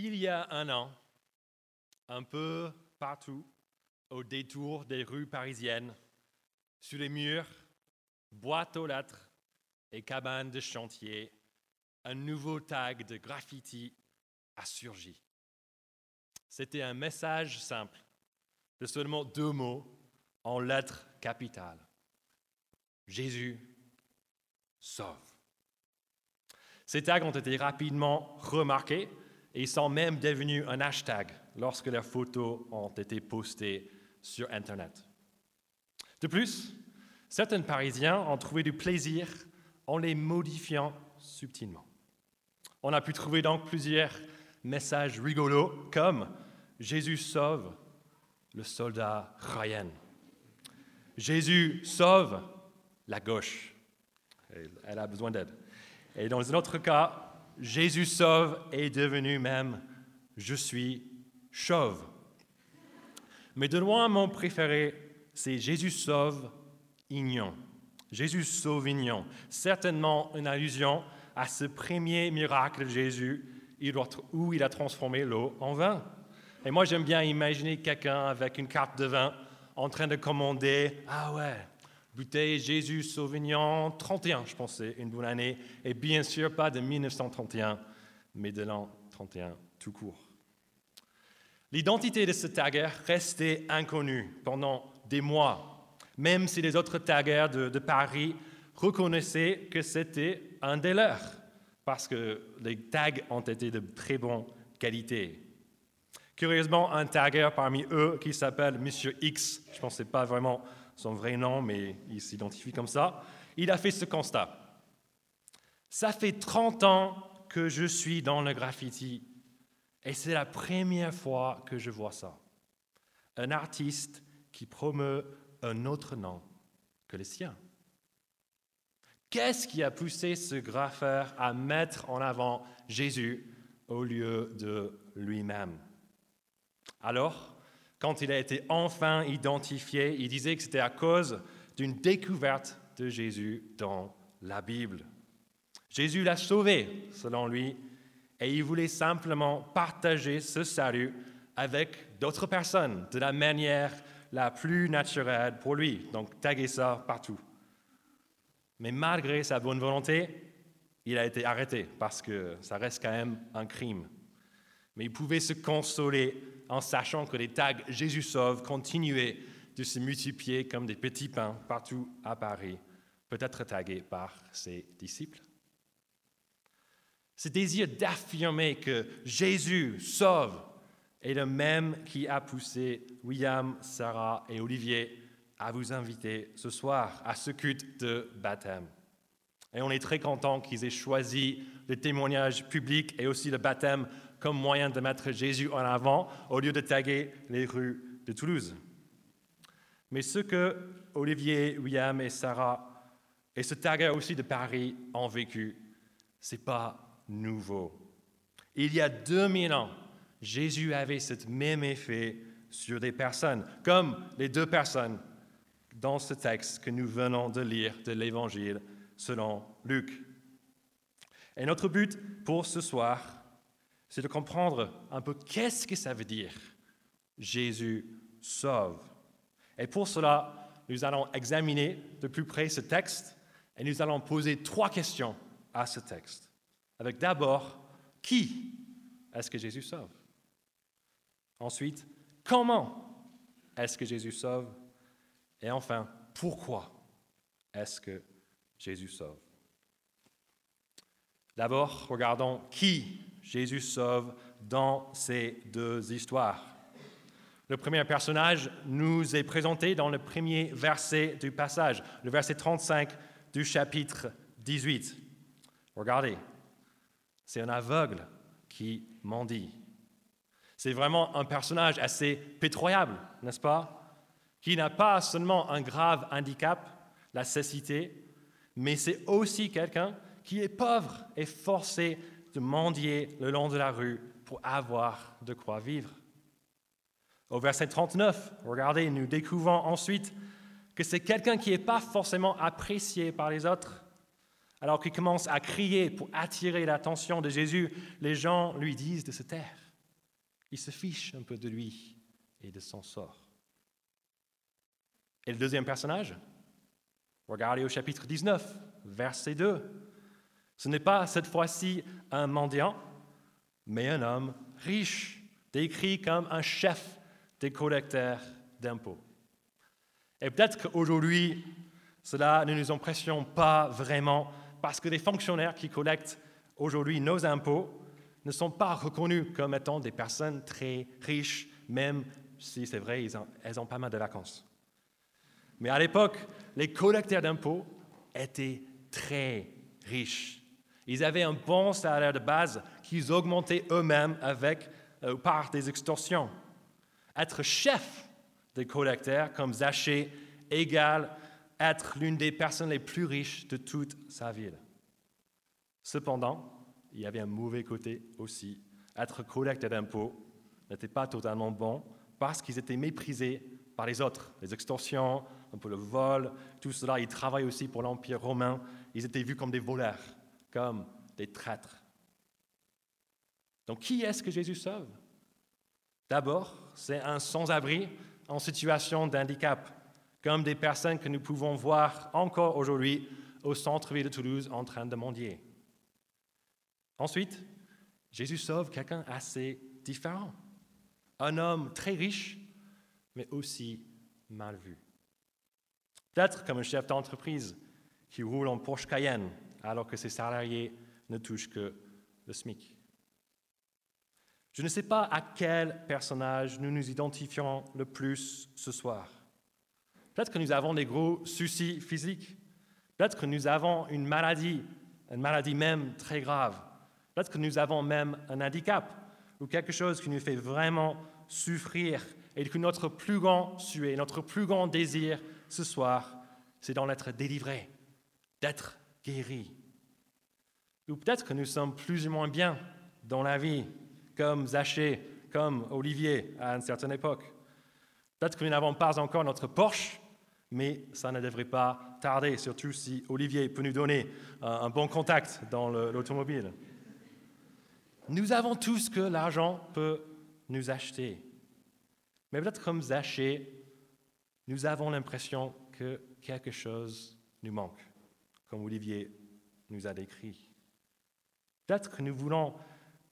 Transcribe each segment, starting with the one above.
Il y a un an, un peu partout, au détour des rues parisiennes, sur les murs, boîtes aux lettres et cabanes de chantier, un nouveau tag de graffiti a surgi. C'était un message simple, de seulement deux mots en lettres capitales. Jésus sauve. Ces tags ont été rapidement remarqués et ils sont même devenus un hashtag lorsque leurs photos ont été postées sur Internet. De plus, certains Parisiens ont trouvé du plaisir en les modifiant subtilement. On a pu trouver donc plusieurs messages rigolos comme Jésus sauve le soldat Ryan. Jésus sauve la gauche. Elle a besoin d'aide. Et dans un autre cas, Jésus sauve est devenu même Je suis chauve. Mais de loin, mon préféré, c'est Jésus sauve Ignon. Jésus sauve Ignon. Certainement une allusion à ce premier miracle de Jésus où il a transformé l'eau en vin. Et moi, j'aime bien imaginer quelqu'un avec une carte de vin en train de commander Ah ouais, bouteille Jésus Sauvignon 31, je pensais, une bonne année. Et bien sûr, pas de 1931, mais de l'an 31 tout court. L'identité de ce tagger restait inconnue pendant des mois, même si les autres taggers de, de Paris reconnaissaient que c'était un des leurs, parce que les tags ont été de très bonne qualité. Curieusement, un tagger parmi eux qui s'appelle Monsieur X, je ne pensais pas vraiment son vrai nom, mais il s'identifie comme ça, il a fait ce constat. Ça fait 30 ans que je suis dans le graffiti et c'est la première fois que je vois ça. Un artiste qui promeut un autre nom que le sien. Qu'est-ce qui a poussé ce graffeur à mettre en avant Jésus au lieu de lui-même? Alors, quand il a été enfin identifié, il disait que c'était à cause d'une découverte de Jésus dans la Bible. Jésus l'a sauvé, selon lui, et il voulait simplement partager ce salut avec d'autres personnes de la manière la plus naturelle pour lui. Donc, taguer ça partout. Mais malgré sa bonne volonté, il a été arrêté parce que ça reste quand même un crime. Mais il pouvait se consoler en sachant que les tags Jésus sauve continuaient de se multiplier comme des petits pains partout à Paris, peut-être tagués par ses disciples. Ce désir d'affirmer que Jésus sauve est le même qui a poussé William, Sarah et Olivier à vous inviter ce soir à ce culte de baptême. Et on est très content qu'ils aient choisi le témoignage public et aussi le baptême comme moyen de mettre Jésus en avant au lieu de taguer les rues de Toulouse. Mais ce que Olivier, William et Sarah et ce tagger aussi de Paris ont vécu, ce n'est pas nouveau. Il y a 2000 ans, Jésus avait ce même effet sur des personnes, comme les deux personnes dans ce texte que nous venons de lire de l'Évangile selon Luc. Et notre but pour ce soir, c'est de comprendre un peu qu'est-ce que ça veut dire Jésus sauve. Et pour cela, nous allons examiner de plus près ce texte et nous allons poser trois questions à ce texte. Avec d'abord, qui est-ce que Jésus sauve? Ensuite, comment est-ce que Jésus sauve? Et enfin, pourquoi est-ce que Jésus sauve? D'abord, regardons qui Jésus sauve dans ces deux histoires. Le premier personnage nous est présenté dans le premier verset du passage, le verset 35 du chapitre 18. Regardez, c'est un aveugle qui mendie. C'est vraiment un personnage assez pétroyable, n'est-ce pas Qui n'a pas seulement un grave handicap, la cécité, mais c'est aussi quelqu'un qui est pauvre et forcé mendier le long de la rue pour avoir de quoi vivre. Au verset 39, regardez, nous découvrons ensuite que c'est quelqu'un qui n'est pas forcément apprécié par les autres. Alors qu'il commence à crier pour attirer l'attention de Jésus, les gens lui disent de se taire. Il se fiche un peu de lui et de son sort. Et le deuxième personnage Regardez au chapitre 19, verset 2. Ce n'est pas cette fois-ci un mendiant, mais un homme riche, décrit comme un chef des collecteurs d'impôts. Et peut-être qu'aujourd'hui, cela ne nous impressionne pas vraiment parce que les fonctionnaires qui collectent aujourd'hui nos impôts ne sont pas reconnus comme étant des personnes très riches, même si c'est vrai, elles ont pas mal de vacances. Mais à l'époque, les collecteurs d'impôts étaient très riches. Ils avaient un bon salaire de base qu'ils augmentaient eux-mêmes avec euh, par des extorsions. Être chef des collecteurs comme Zachée égale être l'une des personnes les plus riches de toute sa ville. Cependant, il y avait un mauvais côté aussi. Être collecteur d'impôts n'était pas totalement bon parce qu'ils étaient méprisés par les autres. Les extorsions, un peu le vol, tout cela. Ils travaillaient aussi pour l'Empire romain. Ils étaient vus comme des voleurs, comme des traîtres. Donc qui est-ce que Jésus sauve? D'abord, c'est un sans-abri en situation d'handicap, comme des personnes que nous pouvons voir encore aujourd'hui au centre-ville de Toulouse en train de mendier. Ensuite, Jésus sauve quelqu'un assez différent, un homme très riche, mais aussi mal vu. Peut-être comme un chef d'entreprise qui roule en Porsche Cayenne alors que ses salariés ne touchent que le SMIC. Je ne sais pas à quel personnage nous nous identifions le plus ce soir. Peut-être que nous avons des gros soucis physiques. Peut-être que nous avons une maladie, une maladie même très grave. Peut-être que nous avons même un handicap ou quelque chose qui nous fait vraiment souffrir et que notre plus grand souhait, notre plus grand désir ce soir, c'est d'en être délivré, d'être guéri. Ou peut-être que nous sommes plus ou moins bien dans la vie, comme Zachée, comme Olivier à une certaine époque. Peut-être que nous n'avons pas encore notre Porsche, mais ça ne devrait pas tarder, surtout si Olivier peut nous donner un bon contact dans l'automobile. Nous avons tout ce que l'argent peut nous acheter. Mais peut-être comme Zachée, nous avons l'impression que quelque chose nous manque, comme Olivier nous a décrit. Peut-être que nous voulons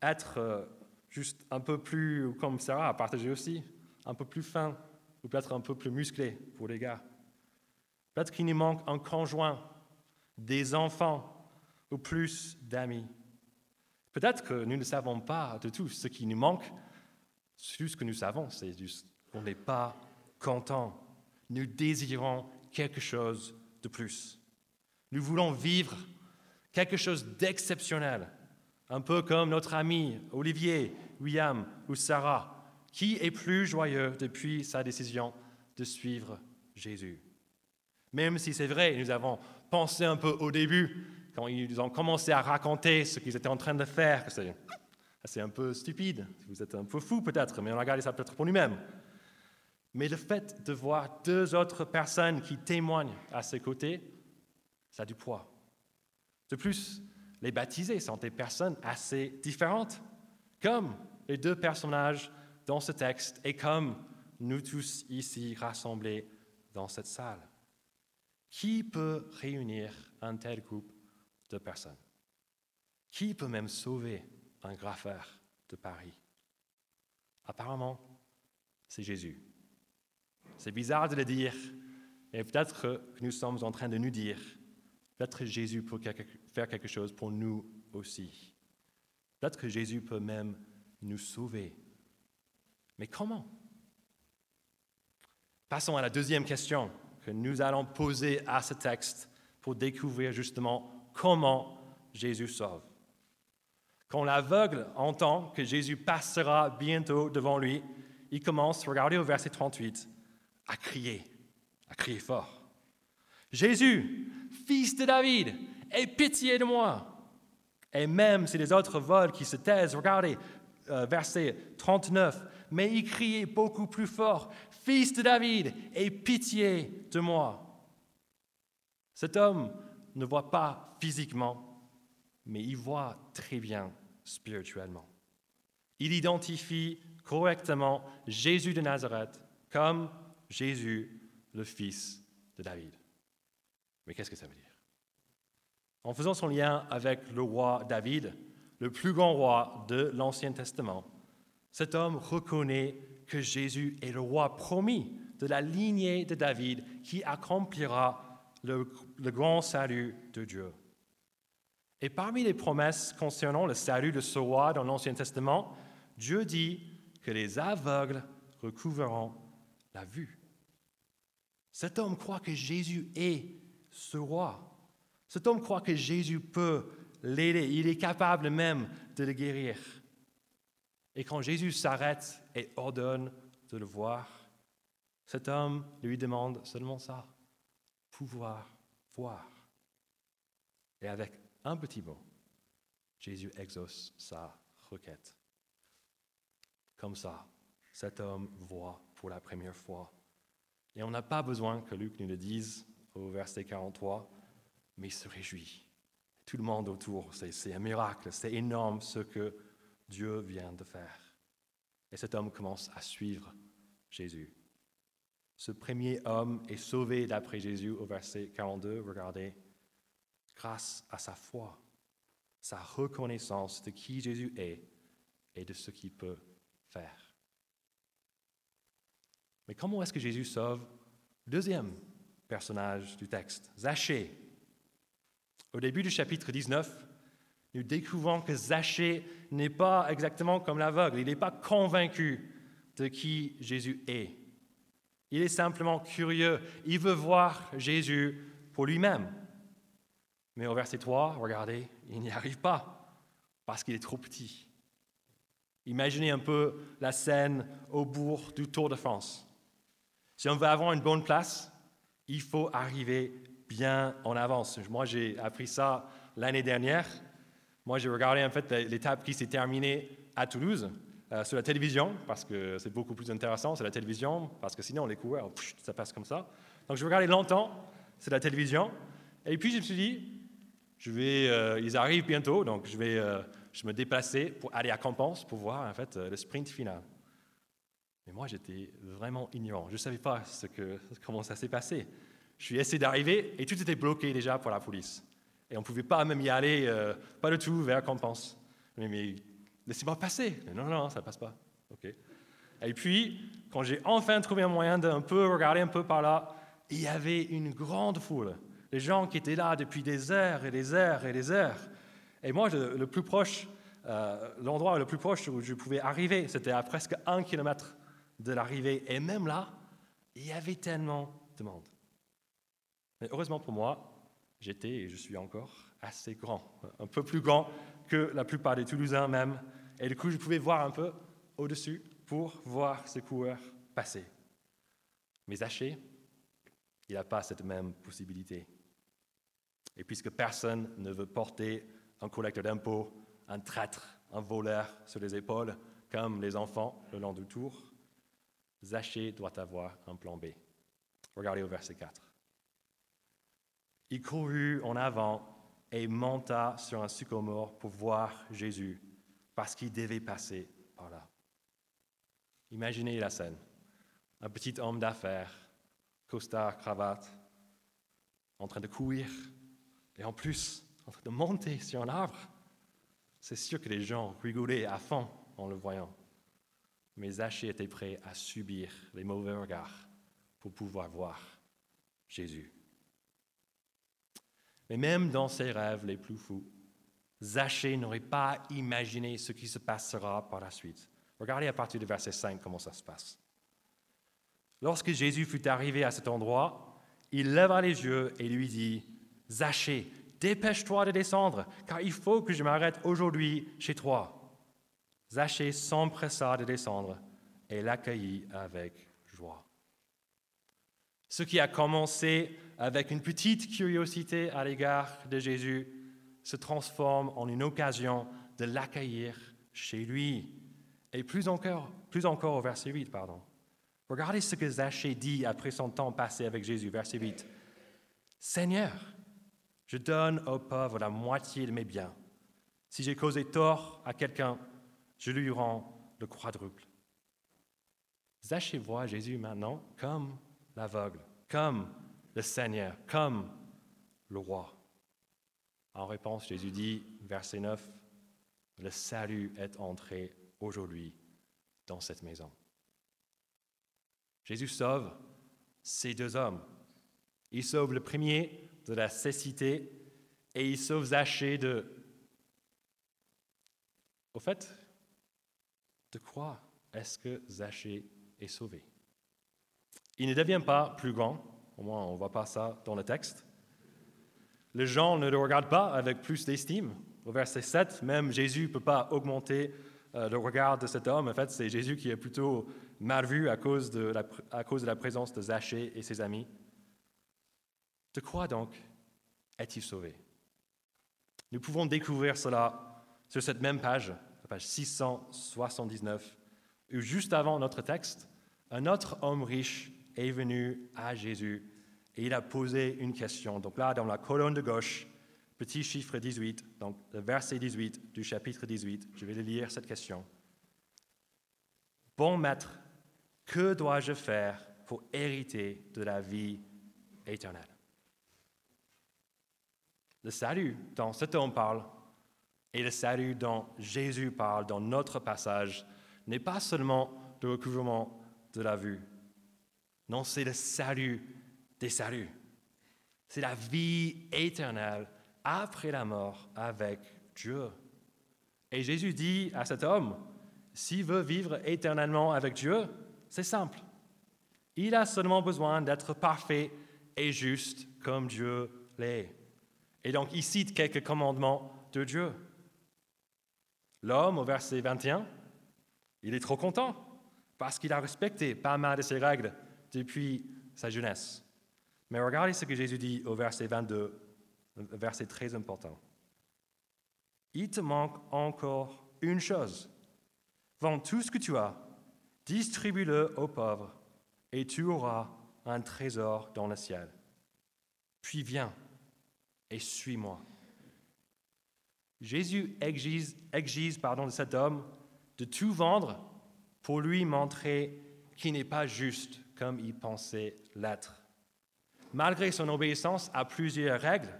être euh, juste un peu plus, comme Sarah a partagé aussi, un peu plus fin, ou peut-être un peu plus musclé pour les gars. Peut-être qu'il nous manque un conjoint, des enfants, ou plus d'amis. Peut-être que nous ne savons pas de tout ce qui nous manque. Tout ce que nous savons, c'est juste qu'on n'est pas content. Nous désirons quelque chose de plus. Nous voulons vivre quelque chose d'exceptionnel, un peu comme notre ami Olivier, William ou Sarah, qui est plus joyeux depuis sa décision de suivre Jésus. Même si c'est vrai, nous avons pensé un peu au début quand ils ont commencé à raconter ce qu'ils étaient en train de faire, c'est un peu stupide, vous êtes un peu fou peut-être, mais on a gardé ça peut-être pour nous-mêmes. Mais le fait de voir deux autres personnes qui témoignent à ses côtés, ça a du poids. De plus, les baptisés sont des personnes assez différentes, comme les deux personnages dans ce texte et comme nous tous ici rassemblés dans cette salle. Qui peut réunir un tel groupe de personnes? Qui peut même sauver un graffeur de Paris? Apparemment, c'est Jésus. C'est bizarre de le dire, et peut-être que nous sommes en train de nous dire, peut-être que Jésus peut faire quelque chose pour nous aussi. Peut-être que Jésus peut même nous sauver. Mais comment? Passons à la deuxième question que nous allons poser à ce texte pour découvrir justement comment Jésus sauve. Quand l'aveugle entend que Jésus passera bientôt devant lui, il commence, regardez au verset 38, à crier, à crier fort. Jésus, fils de David, aie pitié de moi. Et même si les autres volent qui se taisent, regardez, euh, verset 39, mais il criait beaucoup plus fort, Fils de David, aie pitié de moi. Cet homme ne voit pas physiquement, mais il voit très bien spirituellement. Il identifie correctement Jésus de Nazareth comme Jésus, le fils de David. Mais qu'est-ce que ça veut dire? En faisant son lien avec le roi David, le plus grand roi de l'Ancien Testament, cet homme reconnaît que Jésus est le roi promis de la lignée de David qui accomplira le, grand salut de Dieu. Et parmi les promesses concernant le salut de ce roi dans l'Ancien Testament, Dieu dit que les aveugles recouvreront la vue. Cet homme croit que Jésus est ce roi. Cet homme croit que Jésus peut l'aider. Il est capable même de le guérir. Et quand Jésus s'arrête et ordonne de le voir, cet homme lui demande seulement ça, pouvoir voir. Et avec un petit mot, Jésus exauce sa requête. Comme ça, cet homme voit pour la première fois. Et on n'a pas besoin que Luc nous le dise au verset 43, mais il se réjouit. Tout le monde autour, c'est un miracle, c'est énorme ce que Dieu vient de faire. Et cet homme commence à suivre Jésus. Ce premier homme est sauvé d'après Jésus au verset 42, regardez, grâce à sa foi, sa reconnaissance de qui Jésus est et de ce qu'il peut faire. Mais comment est-ce que Jésus sauve le deuxième personnage du texte, Zachée Au début du chapitre 19, nous découvrons que Zachée n'est pas exactement comme l'aveugle, il n'est pas convaincu de qui Jésus est. Il est simplement curieux, il veut voir Jésus pour lui-même. Mais au verset 3, regardez, il n'y arrive pas parce qu'il est trop petit. Imaginez un peu la scène au bourg du Tour de France. Si on veut avoir une bonne place, il faut arriver bien en avance. Moi, j'ai appris ça l'année dernière. Moi, j'ai regardé en fait l'étape qui s'est terminée à Toulouse euh, sur la télévision, parce que c'est beaucoup plus intéressant sur la télévision, parce que sinon, les coureurs, ça passe comme ça. Donc, je regardais longtemps sur la télévision. Et puis, je me suis dit, je vais, euh, ils arrivent bientôt, donc je vais euh, je me déplacer pour aller à Campense pour voir en fait le sprint final. Mais moi, j'étais vraiment ignorant. Je ne savais pas comment ça s'est passé. Je suis essayé d'arriver et tout était bloqué déjà pour la police. Et on ne pouvait pas même y aller, euh, pas du tout, vers Compense. Mais, mais laissez-moi passer. non, non, ça ne passe pas. OK. Et puis, quand j'ai enfin trouvé un moyen d'un peu regarder un peu par là, il y avait une grande foule. Les gens qui étaient là depuis des heures et des heures et des heures. Et moi, le, plus proche, euh, l'endroit le plus proche où je pouvais arriver, c'était à presque un kilomètre de l'arrivée. Et même là, il y avait tellement de monde. Mais heureusement pour moi, j'étais et je suis encore assez grand, un peu plus grand que la plupart des Toulousains même. Et du coup, je pouvais voir un peu au-dessus pour voir ces coureurs passer. Mais Zaché, il n'a pas cette même possibilité. Et puisque personne ne veut porter un collecteur d'impôts, un traître, un voleur sur les épaules, comme les enfants le long du tour, Zachée doit avoir un plan B. Regardez au verset 4. Il courut en avant et monta sur un sycomore pour voir Jésus, parce qu'il devait passer par là. Imaginez la scène. Un petit homme d'affaires, costard, cravate, en train de courir, et en plus, en train de monter sur un arbre. C'est sûr que les gens rigolaient à fond en le voyant mais Zachée était prêt à subir les mauvais regards pour pouvoir voir Jésus. Mais même dans ses rêves les plus fous, Zachée n'aurait pas imaginé ce qui se passera par la suite. Regardez à partir du verset 5 comment ça se passe. Lorsque Jésus fut arrivé à cet endroit, il leva les yeux et lui dit, Zachée, dépêche-toi de descendre, car il faut que je m'arrête aujourd'hui chez toi. Zachée s'empressa de descendre et l'accueillit avec joie. Ce qui a commencé avec une petite curiosité à l'égard de Jésus se transforme en une occasion de l'accueillir chez lui. Et plus encore, plus encore au verset 8, pardon. Regardez ce que Zachée dit après son temps passé avec Jésus, verset 8. Seigneur, je donne aux pauvres la moitié de mes biens. Si j'ai causé tort à quelqu'un, je lui rends le quadruple. Zachée voit Jésus maintenant comme l'aveugle, comme le Seigneur, comme le roi. En réponse, Jésus dit, verset 9, le salut est entré aujourd'hui dans cette maison. Jésus sauve ces deux hommes. Il sauve le premier de la cécité et il sauve Zachée de... Au fait, de quoi est-ce que Zachée est sauvé? Il ne devient pas plus grand, au moins on ne voit pas ça dans le texte. Les gens ne le regardent pas avec plus d'estime. Au verset 7, même Jésus ne peut pas augmenter euh, le regard de cet homme. En fait, c'est Jésus qui est plutôt mal vu à cause, de la, à cause de la présence de Zachée et ses amis. De quoi donc est-il sauvé? Nous pouvons découvrir cela sur cette même page, page 679, où juste avant notre texte, un autre homme riche est venu à Jésus et il a posé une question. Donc là, dans la colonne de gauche, petit chiffre 18, donc le verset 18 du chapitre 18, je vais lire cette question. Bon maître, que dois-je faire pour hériter de la vie éternelle? Le salut dont cet homme parle et le salut dont Jésus parle dans notre passage n'est pas seulement le recouvrement de la vue. Non, c'est le salut des saluts. C'est la vie éternelle après la mort avec Dieu. Et Jésus dit à cet homme, s'il veut vivre éternellement avec Dieu, c'est simple. Il a seulement besoin d'être parfait et juste comme Dieu l'est. Et donc il cite quelques commandements de Dieu. L'homme, au verset 21, il est trop content parce qu'il a respecté pas mal de ses règles depuis sa jeunesse. Mais regardez ce que Jésus dit au verset 22, verset très important. Il te manque encore une chose. Vends tout ce que tu as, distribue-le aux pauvres, et tu auras un trésor dans le ciel. Puis viens et suis-moi. Jésus exige, pardon, de cet homme de tout vendre pour lui montrer qu'il n'est pas juste comme il pensait l'être. Malgré son obéissance à plusieurs règles,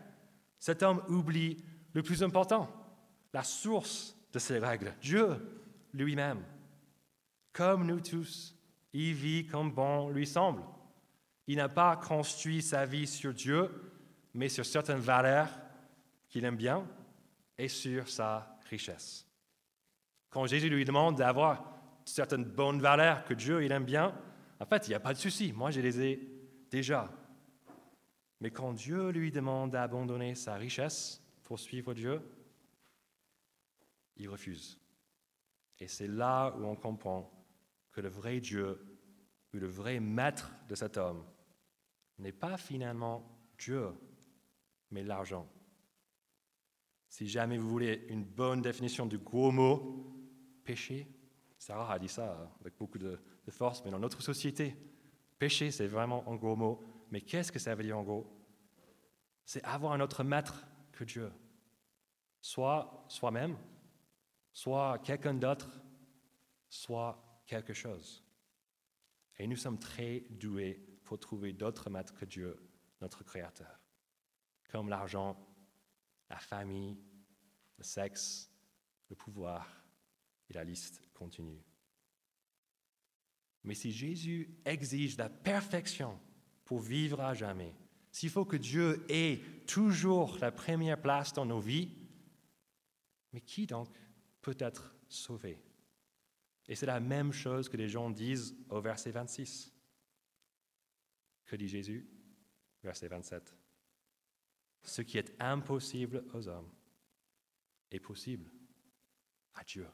cet homme oublie le plus important, la source de ces règles, Dieu lui-même. Comme nous tous, il vit comme bon lui semble. Il n'a pas construit sa vie sur Dieu, mais sur certaines valeurs qu'il aime bien et sur sa richesse. Quand Jésus lui demande d'avoir certaines bonnes valeurs que Dieu il aime bien, en fait, il n'y a pas de souci. Moi, je les ai déjà. Mais quand Dieu lui demande d'abandonner sa richesse pour suivre Dieu, il refuse. Et c'est là où on comprend que le vrai Dieu ou le vrai maître de cet homme n'est pas finalement Dieu, mais l'argent. Si jamais vous voulez une bonne définition du gros mot péché, Sarah a dit ça avec beaucoup de, de force, mais dans notre société, péché, c'est vraiment un gros mot. Mais qu'est-ce que ça veut dire en gros? C'est avoir un autre maître que Dieu. Soit soi-même, soit quelqu'un d'autre, soit quelque chose. Et nous sommes très doués pour trouver d'autres maîtres que Dieu, notre Créateur, comme l'argent, la famille, le sexe, le pouvoir, et la liste continue. Mais si Jésus exige la perfection pour vivre à jamais, s'il faut que Dieu ait toujours la première place dans nos vies, mais qui donc peut être sauvé? Et c'est la même chose que les gens disent au verset 26. Que dit Jésus? Verset 27. Ce qui est impossible aux hommes est possible à Dieu.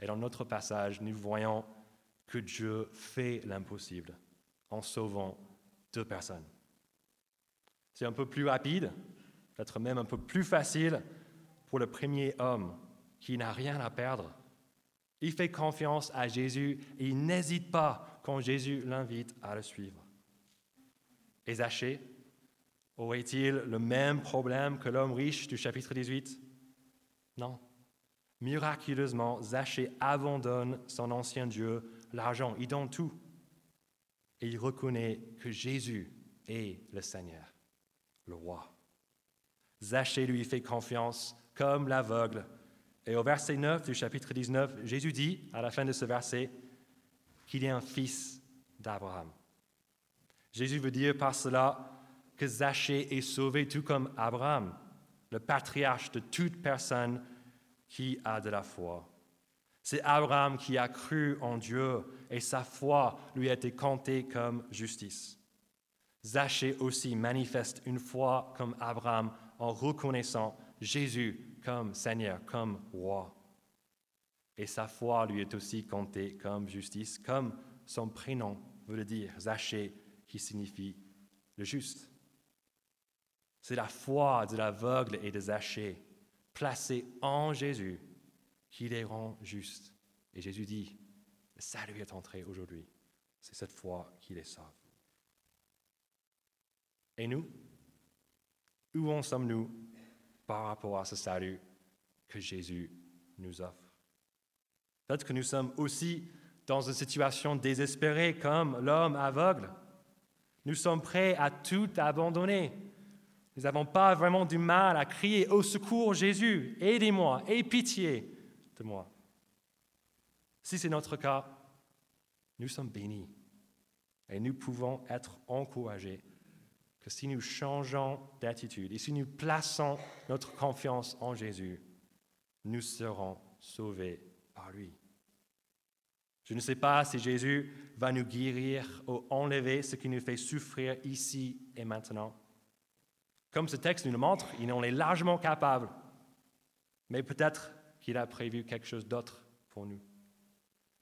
Et dans notre passage, nous voyons que Dieu fait l'impossible en sauvant deux personnes. C'est un peu plus rapide, peut-être même un peu plus facile pour le premier homme qui n'a rien à perdre. Il fait confiance à Jésus et il n'hésite pas quand Jésus l'invite à le suivre. Et Zachée aurait-il le même problème que l'homme riche du chapitre 18 Non. Miraculeusement, Zachée abandonne son ancien Dieu, l'argent, il donne tout. Et il reconnaît que Jésus est le Seigneur, le roi. Zachée lui fait confiance comme l'aveugle. Et au verset 9 du chapitre 19, Jésus dit, à la fin de ce verset, qu'il est un fils d'Abraham. Jésus veut dire par cela que Zachée est sauvé tout comme Abraham, le patriarche de toute personne qui a de la foi. C'est Abraham qui a cru en Dieu et sa foi lui a été comptée comme justice. Zachée aussi manifeste une foi comme Abraham en reconnaissant Jésus comme Seigneur, comme roi. Et sa foi lui est aussi comptée comme justice, comme son prénom veut le dire, Zachée, qui signifie le juste. C'est la foi de l'aveugle et de Zachée, placée en Jésus, qui les rend justes. Et Jésus dit, le salut est entré aujourd'hui. C'est cette foi qui les sauve. Et nous, où en sommes-nous par rapport à ce salut que Jésus nous offre? Peut-être que nous sommes aussi dans une situation désespérée comme l'homme aveugle. Nous sommes prêts à tout abandonner. Nous n'avons pas vraiment du mal à crier au secours Jésus, aidez-moi, aie pitié de moi. Si c'est notre cas, nous sommes bénis et nous pouvons être encouragés que si nous changeons d'attitude et si nous plaçons notre confiance en Jésus, nous serons sauvés par lui. Je ne sais pas si Jésus va nous guérir ou enlever ce qui nous fait souffrir ici et maintenant. Comme ce texte nous le montre, il en est largement capable. Mais peut-être qu'il a prévu quelque chose d'autre pour nous.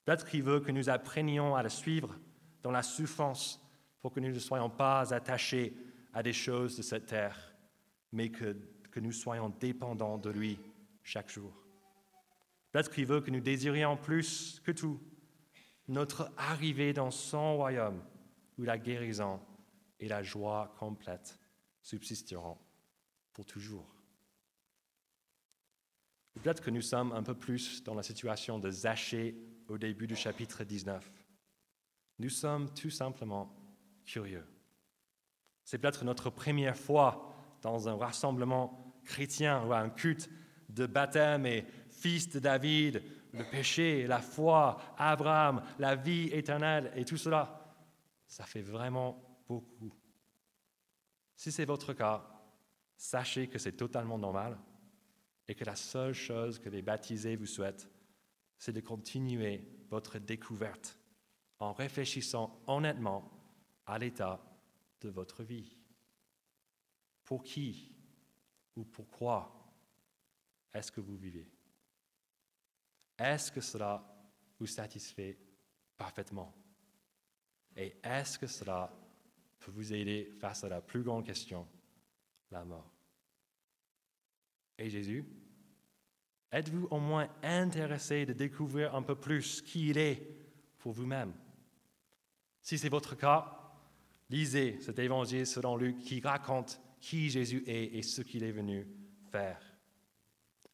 Peut-être qu'il veut que nous apprenions à le suivre dans la souffrance pour que nous ne soyons pas attachés à des choses de cette terre, mais que, que nous soyons dépendants de lui chaque jour. Peut-être qu'il veut que nous désirions plus que tout notre arrivée dans son royaume où la guérison et la joie complète subsisteront pour toujours. Peut-être que nous sommes un peu plus dans la situation de Zachée au début du chapitre 19. Nous sommes tout simplement curieux. C'est peut-être notre première fois dans un rassemblement chrétien ou un culte de baptême et fils de David, le péché, la foi, Abraham, la vie éternelle et tout cela. Ça fait vraiment beaucoup. Si c'est votre cas, sachez que c'est totalement normal et que la seule chose que les baptisés vous souhaitent, c'est de continuer votre découverte en réfléchissant honnêtement à l'état de votre vie. Pour qui ou pourquoi est-ce que vous vivez? Est-ce que cela vous satisfait parfaitement? Et est-ce que cela peut vous aider face à la plus grande question, la mort Et Jésus Êtes-vous au moins intéressé de découvrir un peu plus qui il est pour vous-même? Si c'est votre cas, lisez cet évangile selon Luc qui raconte qui Jésus est et ce qu'il est venu faire.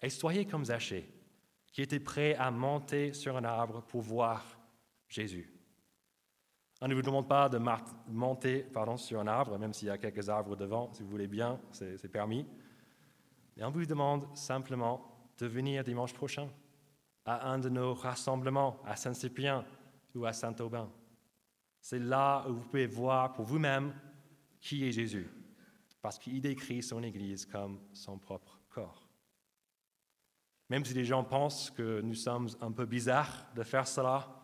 Et soyez comme Zachée, qui était prêt à monter sur un arbre pour voir Jésus. On ne vous demande pas de monter sur un arbre, même s'il y a quelques arbres devant, si vous voulez bien, c'est permis. Mais on vous demande simplement de venir dimanche prochain à un de nos rassemblements à Saint-Cyprien ou à Saint-Aubin. C'est là où vous pouvez voir pour vous-même qui est Jésus, parce qu'il décrit son Église comme son propre corps. Même si les gens pensent que nous sommes un peu bizarres de faire cela,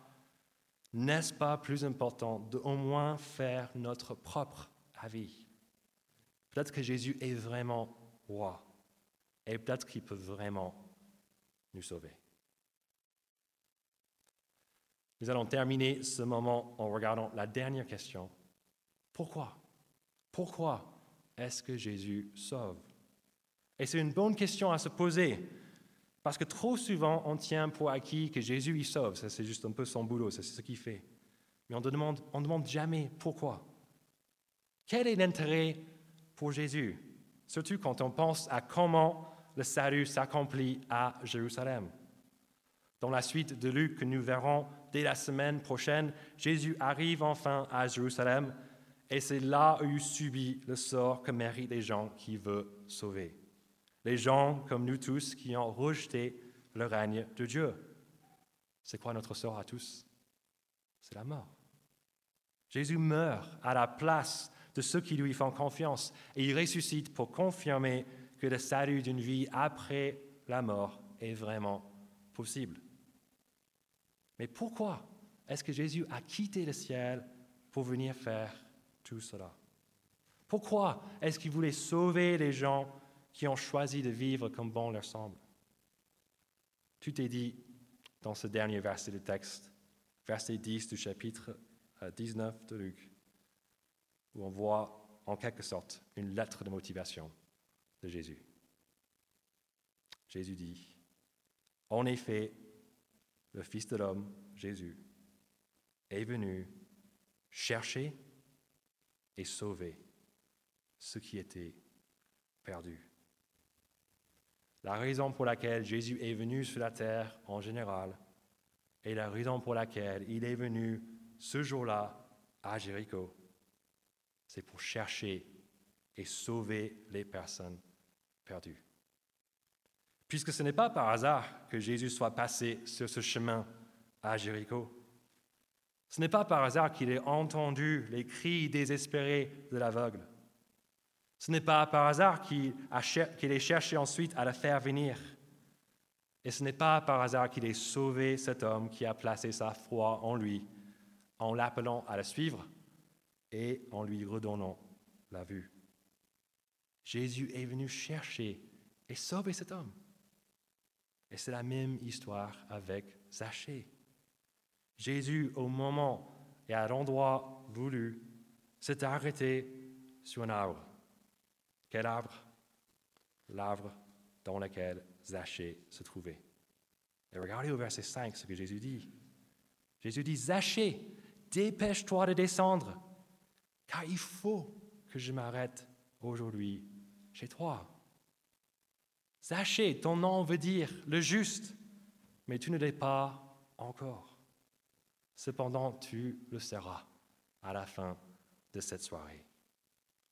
n'est-ce pas plus important de au moins faire notre propre avis? Peut-être que Jésus est vraiment roi et peut-être qu'il peut vraiment nous sauver. Nous allons terminer ce moment en regardant la dernière question. Pourquoi? Pourquoi est-ce que Jésus sauve? Et c'est une bonne question à se poser, parce que trop souvent, on tient pour acquis que Jésus, il sauve. Ça, c'est juste un peu son boulot, c'est ce qu'il fait. Mais on ne demande, on demande jamais pourquoi. Quel est l'intérêt pour Jésus? Surtout quand on pense à comment le salut s'accomplit à Jérusalem. Dans la suite de Luc que nous verrons dès la semaine prochaine, Jésus arrive enfin à Jérusalem et c'est là où il subit le sort que méritent les gens qu'il veut sauver. Les gens comme nous tous qui ont rejeté le règne de Dieu. C'est quoi notre sort à tous? C'est la mort. Jésus meurt à la place de ceux qui lui font confiance et il ressuscite pour confirmer que le salut d'une vie après la mort est vraiment possible. Mais pourquoi est-ce que Jésus a quitté le ciel pour venir faire tout cela? Pourquoi est-ce qu'il voulait sauver les gens qui ont choisi de vivre comme bon leur semble Tout est dit dans ce dernier verset du texte, verset 10 du chapitre 19 euh, de Luc, où on voit en quelque sorte une lettre de motivation de Jésus. Jésus dit, en effet, le Fils de l'homme, Jésus, est venu chercher et sauver ce qui était perdu. La raison pour laquelle Jésus est venu sur la terre en général et la raison pour laquelle il est venu ce jour-là à Jéricho, c'est pour chercher et sauver les personnes perdues. Puisque ce n'est pas par hasard que Jésus soit passé sur ce chemin à Jéricho. Ce n'est pas par hasard qu'il ait entendu les cris désespérés de l'aveugle. Ce n'est pas par hasard qu'il ait cherché ensuite à le faire venir. Et ce n'est pas par hasard qu'il ait sauvé cet homme qui a placé sa foi en lui, en l'appelant à le suivre et en lui redonnant la vue. Jésus est venu chercher et sauver cet homme. Et c'est la même histoire avec Zachée. Jésus, au moment et à l'endroit voulu, s'est arrêté sur un arbre. Quel arbre? L'arbre dans lequel Zachée se trouvait. Et regardez au verset 5 ce que Jésus dit. Jésus dit, Zachée, dépêche-toi de descendre, car il faut que je m'arrête aujourd'hui chez toi. Sachez, ton nom veut dire le juste, mais tu ne l'es pas encore. Cependant, tu le seras à la fin de cette soirée.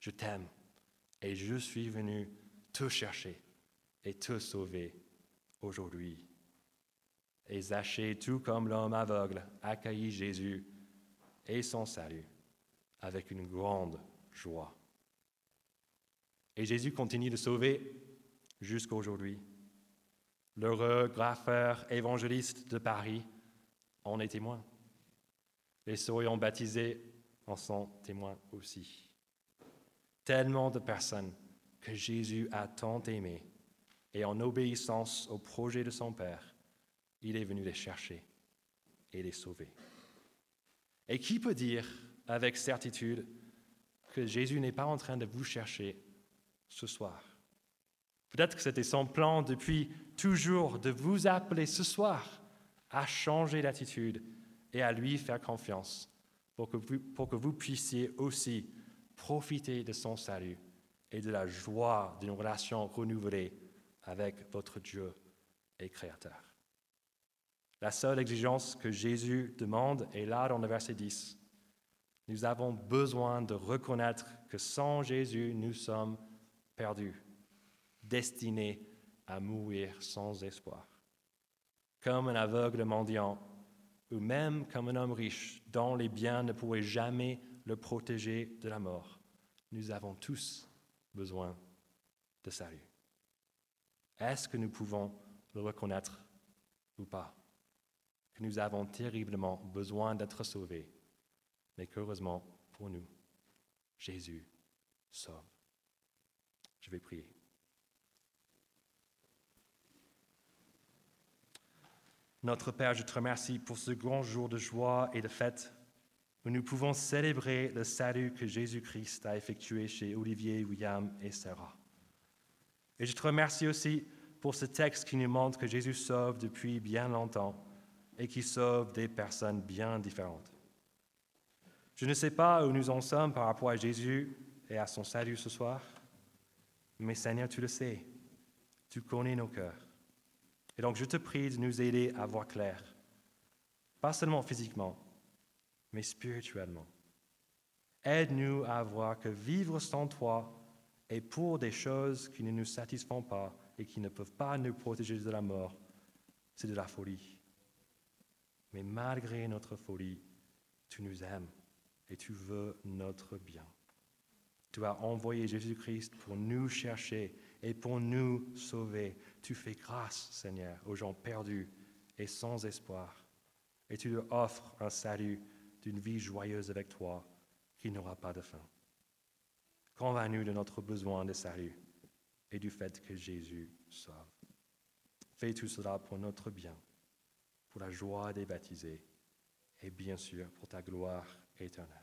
Je t'aime et je suis venu te chercher et te sauver aujourd'hui. Et Zachée, tout comme l'homme aveugle, accueillit Jésus et son salut avec une grande joie. Et Jésus continue de sauver jusqu'à aujourd'hui. L'heureux graffeur évangéliste de Paris en est témoin. Les souriants baptisés en sont témoins aussi. Tellement de personnes que Jésus a tant aimées et en obéissance au projet de son Père, il est venu les chercher et les sauver. Et qui peut dire avec certitude que Jésus n'est pas en train de vous chercher ce soir? Peut-être que c'était son plan depuis toujours de vous appeler ce soir à changer d'attitude et à lui faire confiance pour que, vous, pour que vous puissiez aussi profiter de son salut et de la joie d'une relation renouvelée avec votre Dieu et Créateur. La seule exigence que Jésus demande est là dans le verset 10. Nous avons besoin de reconnaître que sans Jésus, nous sommes perdus destiné à mourir sans espoir. Comme un aveugle mendiant, ou même comme un homme riche dont les biens ne pourraient jamais le protéger de la mort, nous avons tous besoin de salut. Est-ce que nous pouvons le reconnaître ou pas? Que nous avons terriblement besoin d'être sauvés, mais qu'heureusement pour nous, Jésus sauve. Je vais prier. Notre Père, je te remercie pour ce grand jour de joie et de fête où nous pouvons célébrer le salut que Jésus-Christ a effectué chez Olivier, William et Sarah. Et je te remercie aussi pour ce texte qui nous montre que Jésus sauve depuis bien longtemps et qui sauve des personnes bien différentes. Je ne sais pas où nous en sommes par rapport à Jésus et à son salut ce soir, mais Seigneur, tu le sais. Tu connais nos cœurs. Et donc je te prie de nous aider à voir clair, pas seulement physiquement, mais spirituellement. Aide-nous à voir que vivre sans toi est pour des choses qui ne nous satisfont pas et qui ne peuvent pas nous protéger de la mort, c'est de la folie. Mais malgré notre folie, tu nous aimes et tu veux notre bien. Tu as envoyé Jésus-Christ pour nous chercher et pour nous sauver. Tu fais grâce, Seigneur, aux gens perdus et sans espoir. Et tu leur offres un salut d'une vie joyeuse avec toi qui n'aura pas de fin. Convainc-nous de notre besoin de salut et du fait que Jésus sauve. Fais tout cela pour notre bien, pour la joie des baptisés et bien sûr pour ta gloire éternelle.